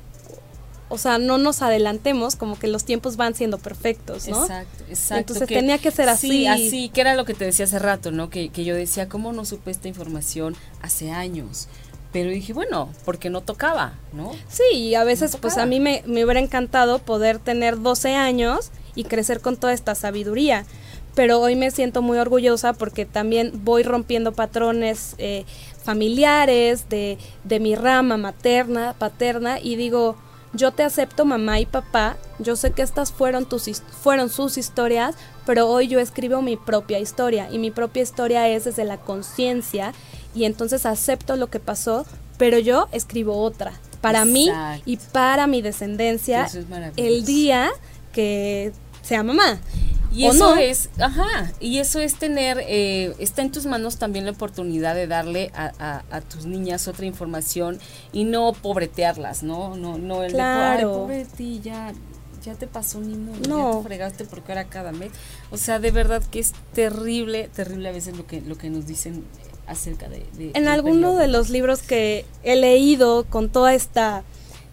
o sea, no nos adelantemos, como que los tiempos van siendo perfectos, ¿no? Exacto, exacto. Entonces tenía que ser así. Sí, así, que era lo que te decía hace rato, ¿no? Que, que yo decía, ¿cómo no supe esta información hace años? pero dije, bueno, porque no tocaba, ¿no? Sí, y a veces pues a mí me, me, hubiera encantado poder tener 12 años y crecer con toda esta sabiduría pero hoy me siento muy orgullosa porque también voy rompiendo patrones eh, familiares de, de mi rama materna, paterna, y digo, yo te acepto mamá y papá, yo sé que estas fueron, tus, fueron sus historias, pero hoy yo escribo mi propia historia y mi propia historia es desde la conciencia y entonces acepto lo que pasó, pero yo escribo otra, para mí y para mi descendencia el día que sea mamá. Y eso es, ajá, y eso es tener, eh, está en tus manos también la oportunidad de darle a, a, tus niñas otra información y no pobretearlas, ¿no? No, no el claro. de, ti, ya, ya te pasó ni modo, no. ya te fregaste porque era cada mes. O sea, de verdad que es terrible, terrible a veces lo que, lo que nos dicen acerca de... en alguno de los libros que he leído con toda esta,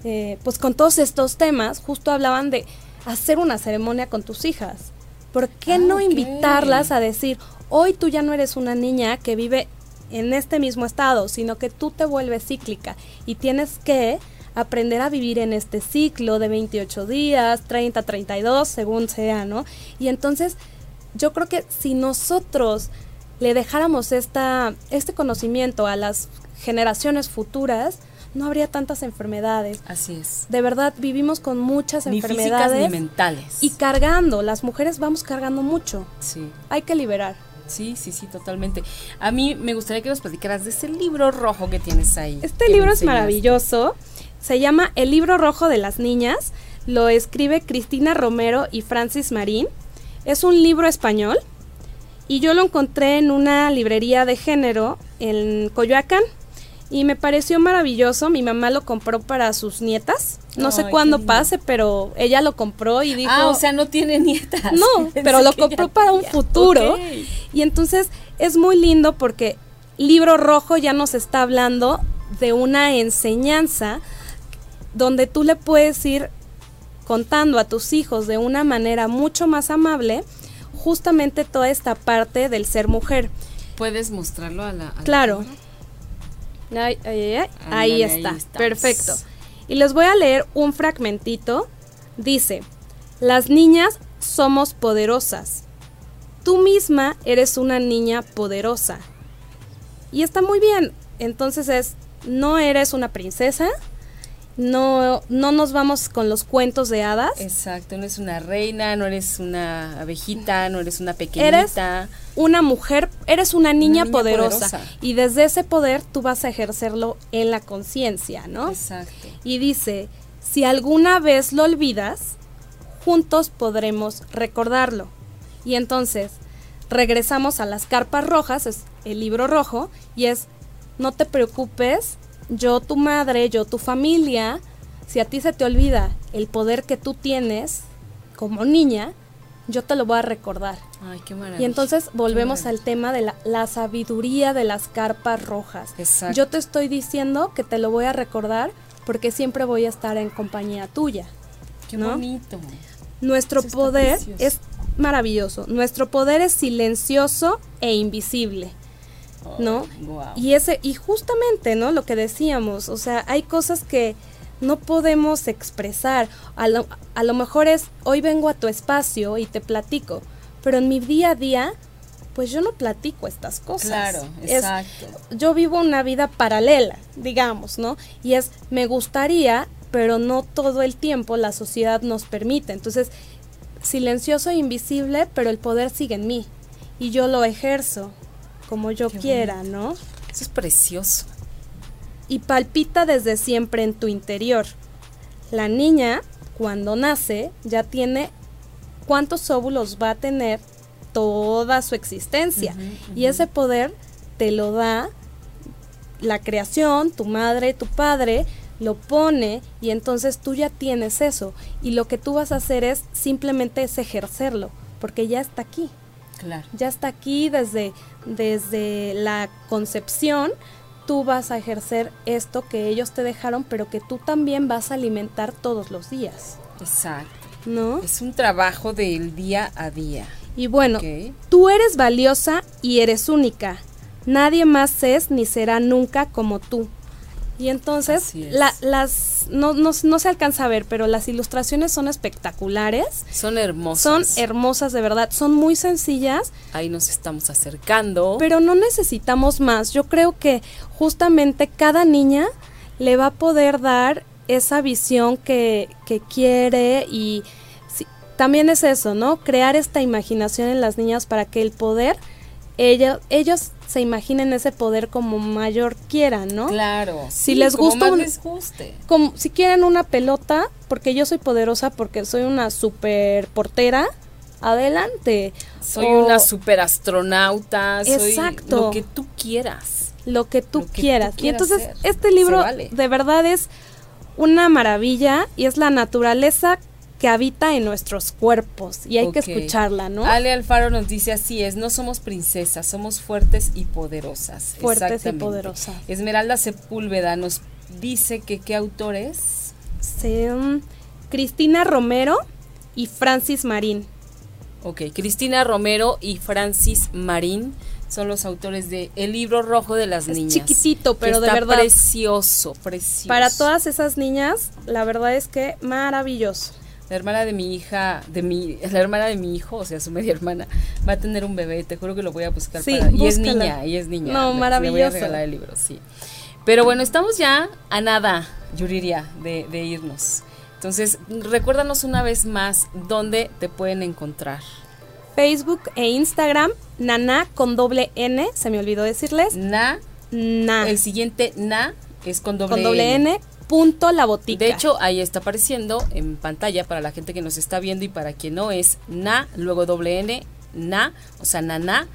eh, pues con todos estos temas, justo hablaban de hacer una ceremonia con tus hijas ¿Por qué no ah, invitarlas a decir, hoy tú ya no eres una niña que vive en este mismo estado, sino que tú te vuelves cíclica y tienes que aprender a vivir en este ciclo de 28 días, 30, 32, según sea, ¿no? Y entonces yo creo que si nosotros le dejáramos esta, este conocimiento a las generaciones futuras, no habría tantas enfermedades. Así es. De verdad, vivimos con muchas enfermedades. Físicas ni mentales. Y cargando, las mujeres vamos cargando mucho. Sí. Hay que liberar. Sí, sí, sí, totalmente. A mí me gustaría que nos platicaras de ese libro rojo que tienes ahí. Este libro es maravilloso. Se llama El libro rojo de las niñas. Lo escribe Cristina Romero y Francis Marín. Es un libro español y yo lo encontré en una librería de género en Coyoacán y me pareció maravilloso. Mi mamá lo compró para sus nietas. No sé cuándo pase, pero ella lo compró y dijo. Ah, o sea, no tiene nietas. No, pero lo compró para un futuro. Y entonces es muy lindo porque Libro Rojo ya nos está hablando de una enseñanza donde tú le puedes ir contando a tus hijos de una manera mucho más amable justamente toda esta parte del ser mujer. ¿Puedes mostrarlo a la... claro. Ay, ay, ay, ahí está, perfecto. Y les voy a leer un fragmentito. Dice, las niñas somos poderosas. Tú misma eres una niña poderosa. Y está muy bien. Entonces es, no eres una princesa, no, no nos vamos con los cuentos de hadas. Exacto, no eres una reina, no eres una abejita, no eres una pequeñita. Eres una mujer, eres una niña, poderosa, Y desde ese poder tú vas a ejercerlo en la conciencia, ¿no? Exacto. Y dice, si alguna vez lo olvidas, juntos podremos recordarlo. Y entonces regresamos a las carpas rojas, es el libro rojo, y es, no te preocupes, yo tu madre, yo tu familia, si a ti se te olvida el poder que tú tienes como niña, yo te lo voy a recordar. Ay, qué maravilla. Y entonces volvemos al tema de la, sabiduría de las carpas rojas. Exacto. Yo te estoy diciendo que te lo voy a recordar porque siempre voy a estar en compañía tuya. Qué bonito. Nuestro poder es maravilloso. Nuestro poder es silencioso e invisible. ¿No? Y ese y justamente, ¿no? Lo que decíamos, o sea, hay cosas que no podemos expresar. A lo, a lo mejor es hoy vengo a tu espacio y te platico, pero en mi día a día pues yo no platico estas cosas. Claro, exacto. yo vivo una vida paralela, digamos, ¿no? Y es, me gustaría, pero no todo el tiempo la sociedad nos permite. Entonces, silencioso e invisible, pero el poder sigue en mí y yo lo ejerzo como yo quiera, ¿no? Eso es precioso. Y palpita desde siempre en tu interior. La niña, cuando nace, ya tiene cuántos óvulos va a tener toda su existencia. Y ese poder te lo da la creación, tu madre, tu padre, lo pone y entonces tú ya tienes eso. Y lo que tú vas a hacer es simplemente es ejercerlo, porque ya está aquí. Ya está aquí desde, desde la concepción. Tú vas a ejercer esto que ellos te dejaron, pero que tú también vas a alimentar todos los días. Exacto. ¿No? Es un trabajo del día a día. Y bueno, tú eres valiosa y eres única. Nadie más es ni será nunca como tú. Y entonces las no, no, se alcanza a ver, pero las ilustraciones son espectaculares. Son hermosas. Son hermosas de verdad, son muy sencillas. Ahí nos estamos acercando. Pero no necesitamos más. Yo creo que justamente cada niña le va a poder dar esa visión que, que quiere y también es eso, ¿no? Crear esta imaginación en las niñas para que el poder, ellos, ellos se imaginen ese poder como mayor quieran, ¿no? Claro. Si les gusta, les guste. Como si quieren una pelota, porque yo soy poderosa porque soy una super portera, adelante. Soy una super astronauta, exacto. lo que tú quieras. Lo que tú, quieras. y entonces este libro de verdad es una maravilla y es la naturaleza que habita en nuestros cuerpos y hay que escucharla, ¿no? Ale Alfaro nos dice así es, no somos princesas, somos fuertes y poderosas. Fuertes y poderosas. Esmeralda Sepúlveda nos dice que qué autores. Sí, Cristina Romero y Francis Marín. Ok, Cristina Romero y Francis Marín son los autores de El libro rojo de las niñas. Chiquitito, pero de verdad. Precioso, precioso. Para todas esas niñas, la verdad es que maravilloso la hermana de mi hija, de mi, la hermana de mi hijo, o sea, su media hermana, va a tener un bebé, te juro que lo voy a buscar sí, para, y es niña, y es niña. No, maravilloso. Le voy a regalar el libro, sí. Pero bueno, estamos ya a nada, Yuriria, de, de irnos. Entonces, recuérdanos una vez más dónde te pueden encontrar. Facebook e Instagram, Nana con doble N, se me olvidó decirles. Na. Na. El siguiente Na es con doble, con doble N punto la botica. De hecho, ahí está apareciendo en pantalla para la gente que nos está viendo y para quien no es na, luego doble n, na, o sea, nana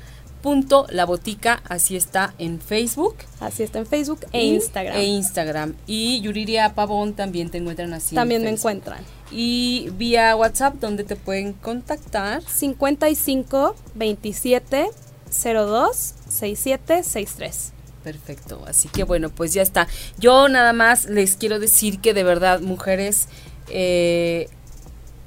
punto la botica, así está en Facebook. Así está en Facebook e Instagram. E Instagram. Y Yuriria Pavón también te encuentran así. También me encuentran. Y vía WhatsApp, donde te pueden contactar. 55 27 02 67 63. Perfecto, así que bueno, pues ya está. Yo nada más les quiero decir que de verdad, mujeres, eh,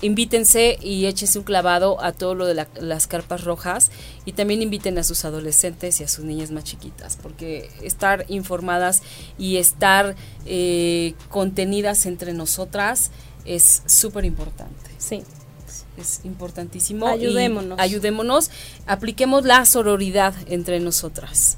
invítense y échense un clavado a todo lo de las carpas rojas y también inviten a sus adolescentes y a sus niñas más chiquitas, porque estar informadas y estar eh, contenidas entre nosotras es súper importante. Sí. Es importantísimo. Ayudémonos. ayudémonos, apliquemos la sororidad entre nosotras.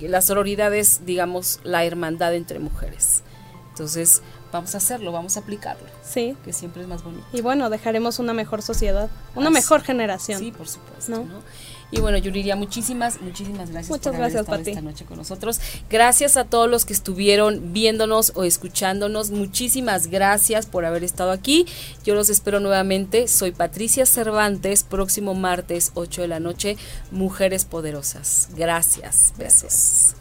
La sororidad es, digamos, la hermandad entre mujeres. Entonces, vamos a hacerlo, vamos a aplicarlo. Sí. Que siempre es más bonito. Y bueno, dejaremos una mejor sociedad, una mejor generación. Sí, por supuesto. Y bueno, Yuriria, muchísimas, muchísimas gracias Muchas por gracias, haber esta noche con nosotros. Gracias a todos los que estuvieron viéndonos o escuchándonos. Muchísimas gracias por haber estado aquí. Yo los espero nuevamente. Soy Patricia Cervantes, próximo martes, 8 de la noche, Mujeres Poderosas. Gracias. Besos.